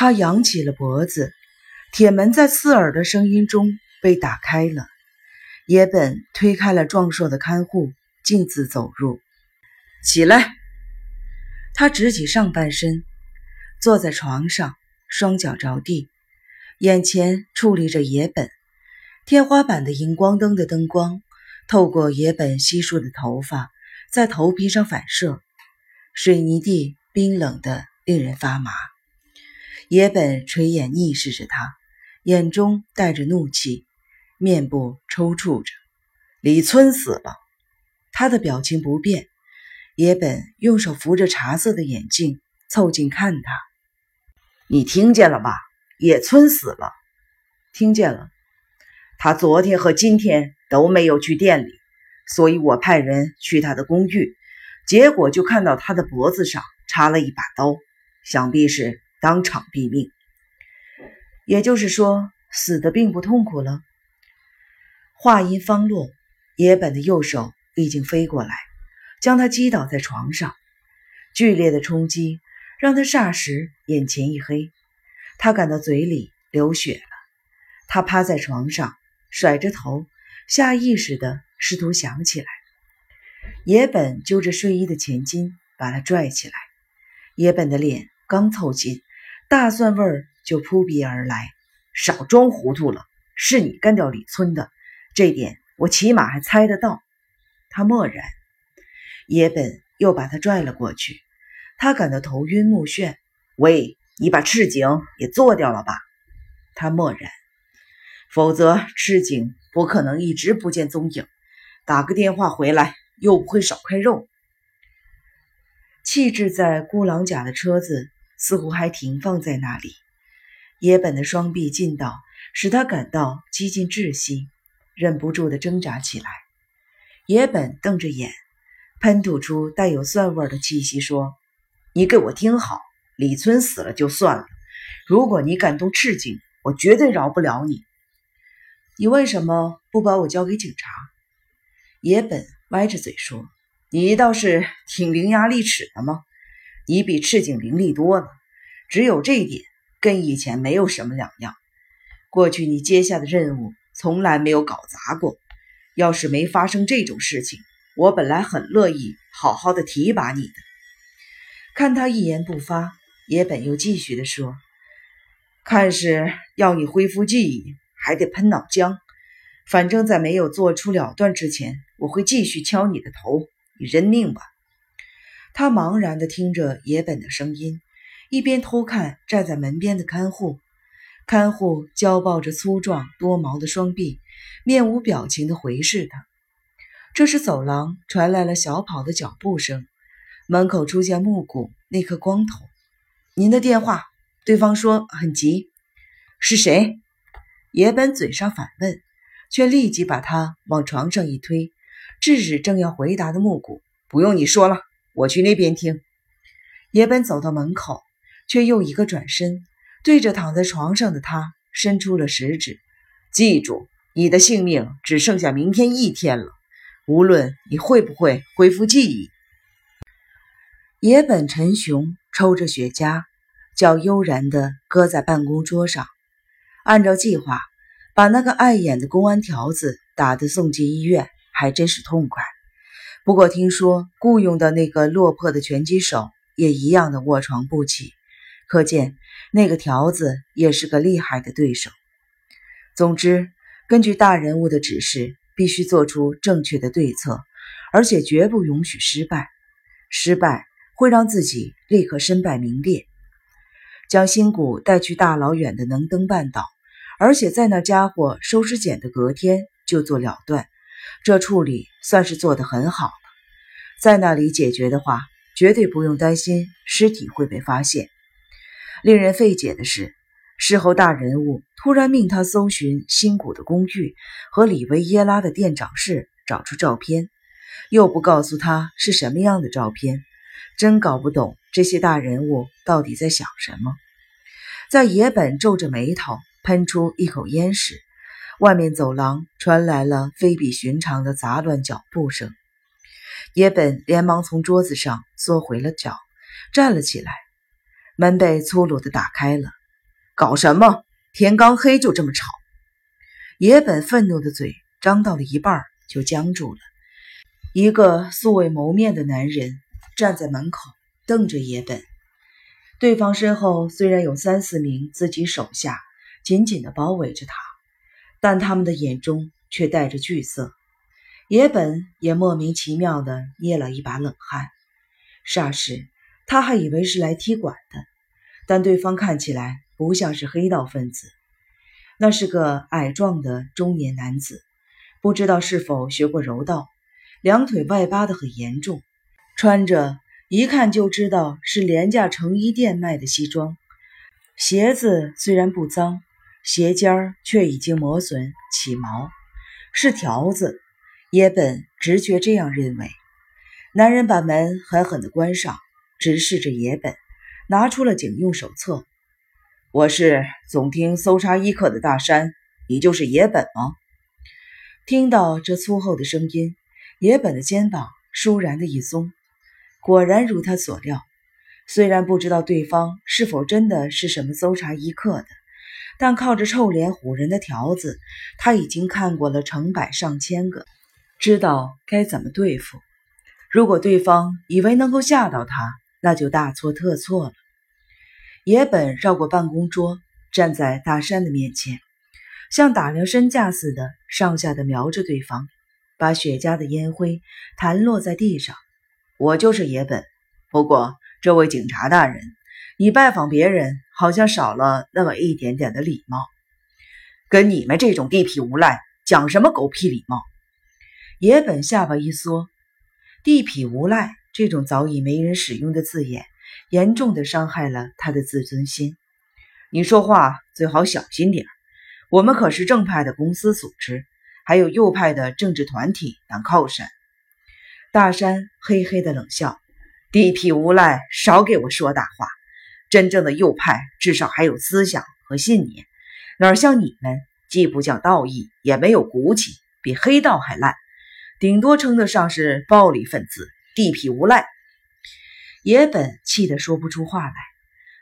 他扬起了脖子，铁门在刺耳的声音中被打开了。野本推开了壮硕的看护，径自走入。起来，他直起上半身，坐在床上，双脚着地，眼前矗立着野本。天花板的荧光灯的灯光透过野本稀疏的头发，在头皮上反射，水泥地冰冷的令人发麻。野本垂眼逆视着他，眼中带着怒气。面部抽搐着，李村死了。他的表情不变。野本用手扶着茶色的眼镜，凑近看他：“你听见了吧？野村死了。”“听见了。”“他昨天和今天都没有去店里，所以我派人去他的公寓，结果就看到他的脖子上插了一把刀，想必是当场毙命。也就是说，死的并不痛苦了。”话音方落，野本的右手已经飞过来，将他击倒在床上。剧烈的冲击让他霎时眼前一黑，他感到嘴里流血了。他趴在床上，甩着头，下意识地试图想起来。野本揪着睡衣的前襟，把他拽起来。野本的脸刚凑近，大蒜味儿就扑鼻而来。少装糊涂了，是你干掉李村的。这点我起码还猜得到。他默然，野本又把他拽了过去。他感到头晕目眩。喂，你把赤井也做掉了吧？他默然。否则赤井不可能一直不见踪影。打个电话回来又不会少块肉。弃置在孤狼甲的车子似乎还停放在那里。野本的双臂劲道使他感到几近窒息。忍不住的挣扎起来，野本瞪着眼，喷吐出带有蒜味的气息，说：“你给我听好，李村死了就算了，如果你敢动赤井，我绝对饶不了你。你为什么不把我交给警察？”野本歪着嘴说：“你倒是挺伶牙俐齿的嘛，你比赤井伶俐多了，只有这一点跟以前没有什么两样。过去你接下的任务。”从来没有搞砸过。要是没发生这种事情，我本来很乐意好好的提拔你的。看他一言不发，野本又继续的说：“看是要你恢复记忆，还得喷脑浆。反正，在没有做出了断之前，我会继续敲你的头。你认命吧。”他茫然的听着野本的声音，一边偷看站在门边的看护。看护交抱着粗壮多毛的双臂，面无表情地回视他。这时，走廊传来了小跑的脚步声，门口出现木谷那颗光头。您的电话，对方说很急。是谁？野本嘴上反问，却立即把他往床上一推，制止正要回答的木谷。不用你说了，我去那边听。野本走到门口，却又一个转身。对着躺在床上的他伸出了食指，记住，你的性命只剩下明天一天了。无论你会不会恢复记忆。野本陈雄抽着雪茄，脚悠然地搁在办公桌上。按照计划，把那个碍眼的公安条子打得送进医院，还真是痛快。不过听说雇佣的那个落魄的拳击手也一样的卧床不起。可见那个条子也是个厉害的对手。总之，根据大人物的指示，必须做出正确的对策，而且绝不允许失败。失败会让自己立刻身败名裂。将新谷带去大老远的能登半岛，而且在那家伙收尸检的隔天就做了断，这处理算是做得很好了。在那里解决的话，绝对不用担心尸体会被发现。令人费解的是，事后大人物突然命他搜寻新谷的公寓和里维耶拉的店长室，找出照片，又不告诉他是什么样的照片，真搞不懂这些大人物到底在想什么。在野本皱着眉头喷出一口烟时，外面走廊传来了非比寻常的杂乱脚步声。野本连忙从桌子上缩回了脚，站了起来。门被粗鲁地打开了，搞什么？天刚黑就这么吵！野本愤怒的嘴张到了一半就僵住了。一个素未谋面的男人站在门口，瞪着野本。对方身后虽然有三四名自己手下紧紧地包围着他，但他们的眼中却带着惧色。野本也莫名其妙地捏了一把冷汗。霎时，他还以为是来踢馆的，但对方看起来不像是黑道分子。那是个矮壮的中年男子，不知道是否学过柔道，两腿外八的很严重，穿着。一看就知道是廉价成衣店卖的西装，鞋子虽然不脏，鞋尖儿却已经磨损起毛，是条子。野本直觉这样认为。男人把门狠狠地关上，直视着野本，拿出了警用手册。我是总听搜查一课的大山，你就是野本吗？听到这粗厚的声音，野本的肩膀倏然的一松。果然如他所料，虽然不知道对方是否真的是什么搜查一课的，但靠着臭脸唬人的条子，他已经看过了成百上千个，知道该怎么对付。如果对方以为能够吓到他，那就大错特错了。野本绕过办公桌，站在大山的面前，像打量身价似的上下的瞄着对方，把雪茄的烟灰弹落在地上。我就是野本，不过这位警察大人，你拜访别人好像少了那么一点点的礼貌。跟你们这种地痞无赖讲什么狗屁礼貌？野本下巴一缩，地痞无赖这种早已没人使用的字眼，严重的伤害了他的自尊心。你说话最好小心点我们可是正派的公司组织，还有右派的政治团体当靠山。大山嘿嘿的冷笑：“地痞无赖，少给我说大话！真正的右派至少还有思想和信念，哪像你们，既不讲道义，也没有骨气，比黑道还烂，顶多称得上是暴力分子。地痞无赖！”野本气得说不出话来。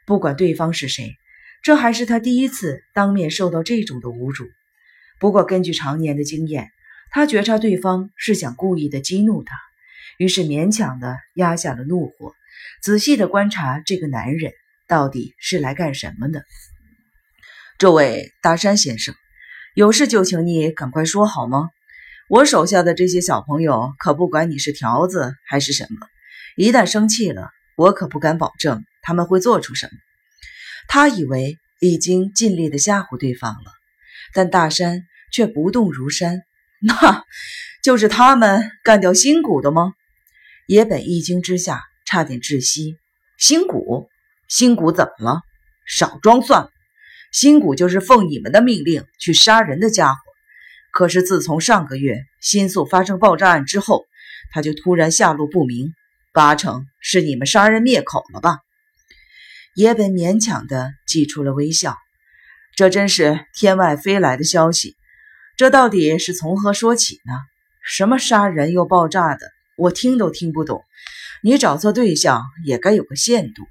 不管对方是谁，这还是他第一次当面受到这种的侮辱。不过根据常年的经验，他觉察对方是想故意的激怒他。于是勉强的压下了怒火，仔细的观察这个男人到底是来干什么的。这位大山先生，有事就请你赶快说好吗？我手下的这些小朋友可不管你是条子还是什么，一旦生气了，我可不敢保证他们会做出什么。他以为已经尽力的吓唬对方了，但大山却不动如山。那就是他们干掉新谷的吗？野本一惊之下，差点窒息。新谷，新谷怎么了？少装蒜，新谷就是奉你们的命令去杀人的家伙。可是自从上个月新宿发生爆炸案之后，他就突然下落不明，八成是你们杀人灭口了吧？野本勉强的挤出了微笑。这真是天外飞来的消息。这到底是从何说起呢？什么杀人又爆炸的？我听都听不懂，你找错对象也该有个限度。